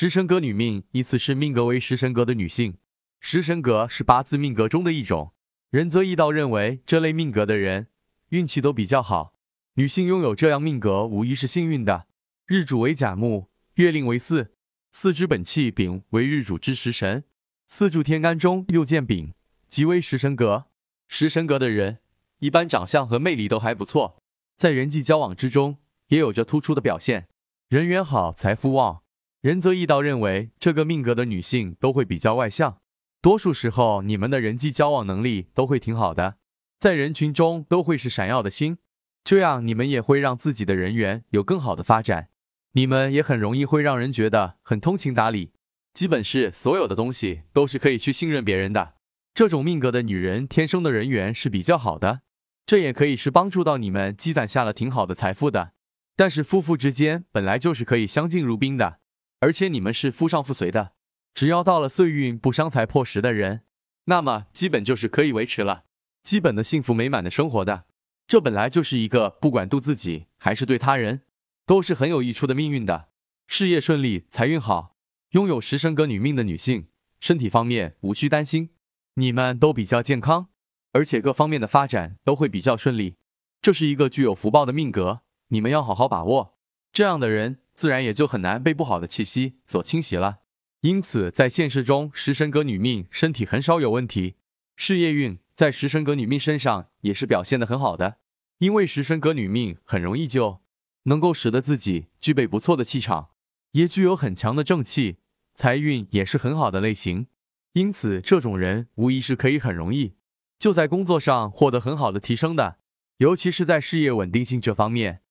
食神格女命依次是命格为食神格的女性。食神格是八字命格中的一种。仁泽易道认为，这类命格的人运气都比较好。女性拥有这样命格，无疑是幸运的。日主为甲木，月令为巳，巳之本气丙为日主之食神，四柱天干中又见丙，即为食神格。食神格的人一般长相和魅力都还不错，在人际交往之中也有着突出的表现，人缘好，财富旺。仁泽义道认为，这个命格的女性都会比较外向，多数时候你们的人际交往能力都会挺好的，在人群中都会是闪耀的星，这样你们也会让自己的人缘有更好的发展。你们也很容易会让人觉得很通情达理，基本是所有的东西都是可以去信任别人的。这种命格的女人天生的人缘是比较好的，这也可以是帮助到你们积攒下了挺好的财富的。但是夫妇之间本来就是可以相敬如宾的。而且你们是夫上妇随的，只要到了岁运不伤财破食的人，那么基本就是可以维持了基本的幸福美满的生活的。这本来就是一个不管对自己还是对他人都是很有益处的命运的。事业顺利，财运好，拥有食神格女命的女性，身体方面无需担心，你们都比较健康，而且各方面的发展都会比较顺利。这是一个具有福报的命格，你们要好好把握。这样的人。自然也就很难被不好的气息所侵袭了。因此，在现实中，食神格女命身体很少有问题，事业运在食神格女命身上也是表现的很好的。因为食神格女命很容易就能够使得自己具备不错的气场，也具有很强的正气，财运也是很好的类型。因此，这种人无疑是可以很容易就在工作上获得很好的提升的，尤其是在事业稳定性这方面。